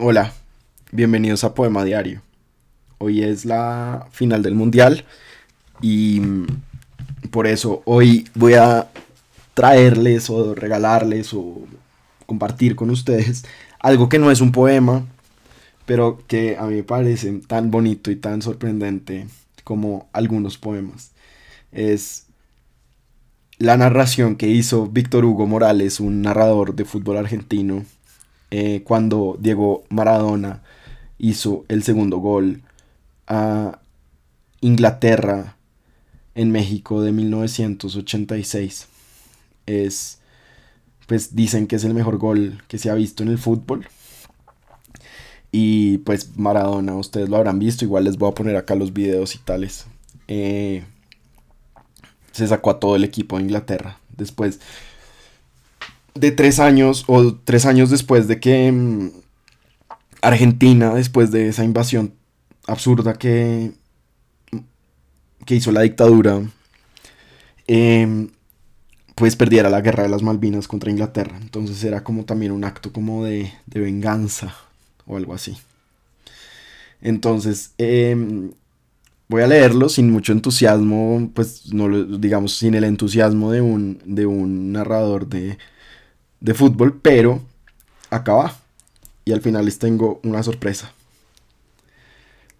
Hola, bienvenidos a Poema Diario. Hoy es la final del Mundial y mm, por eso hoy voy a traerles o regalarles o compartir con ustedes algo que no es un poema, pero que a mí me parece tan bonito y tan sorprendente como algunos poemas. Es la narración que hizo Víctor Hugo Morales, un narrador de fútbol argentino, eh, cuando Diego Maradona hizo el segundo gol a Inglaterra en México de 1986. Es, pues dicen que es el mejor gol que se ha visto en el fútbol. Y pues Maradona, ustedes lo habrán visto, igual les voy a poner acá los videos y tales. Eh, se sacó a todo el equipo de Inglaterra. Después de tres años o tres años después de que mm, Argentina, después de esa invasión absurda que, que hizo la dictadura, em, pues perdiera la guerra de las Malvinas contra Inglaterra. Entonces era como también un acto como de, de venganza o algo así. Entonces, em, voy a leerlo sin mucho entusiasmo, pues no digamos sin el entusiasmo de un, de un narrador de, de fútbol, pero acá va. Y al final les tengo una sorpresa.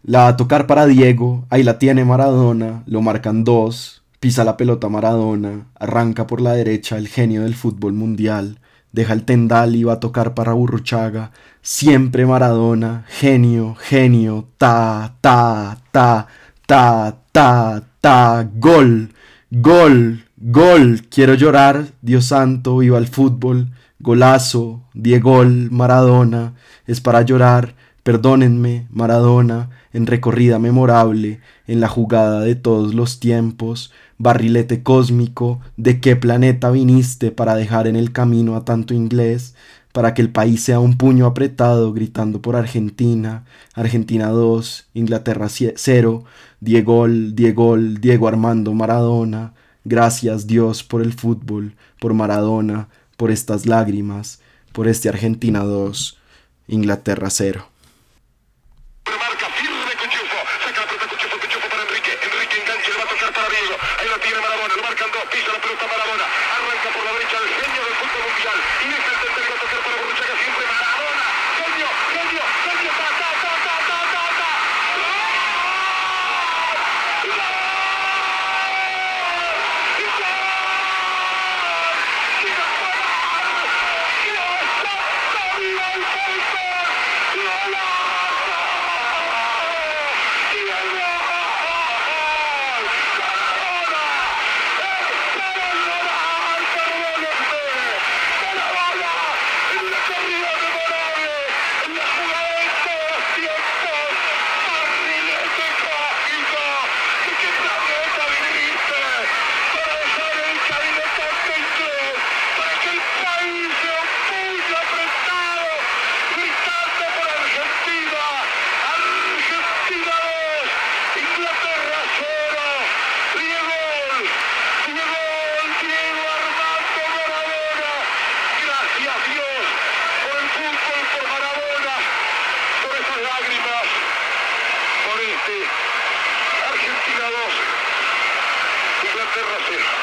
La va a tocar para Diego, ahí la tiene Maradona, lo marcan dos, pisa la pelota Maradona, arranca por la derecha el genio del fútbol mundial, deja el tendal y va a tocar para Burruchaga, siempre Maradona, genio, genio, ta, ta, ta, ta, ta, ta, gol, gol, Gol, quiero llorar, Dios santo, viva el fútbol, golazo, Diego, Maradona, es para llorar, perdónenme, Maradona, en recorrida memorable, en la jugada de todos los tiempos, barrilete cósmico, ¿de qué planeta viniste para dejar en el camino a tanto inglés? para que el país sea un puño apretado gritando por Argentina, Argentina 2, Inglaterra 0, Diego, Diego, Diego Armando Maradona, Gracias Dios por el fútbol, por Maradona, por estas lágrimas, por este Argentina 2, Inglaterra 0. Argentina 2, Inglaterra 0.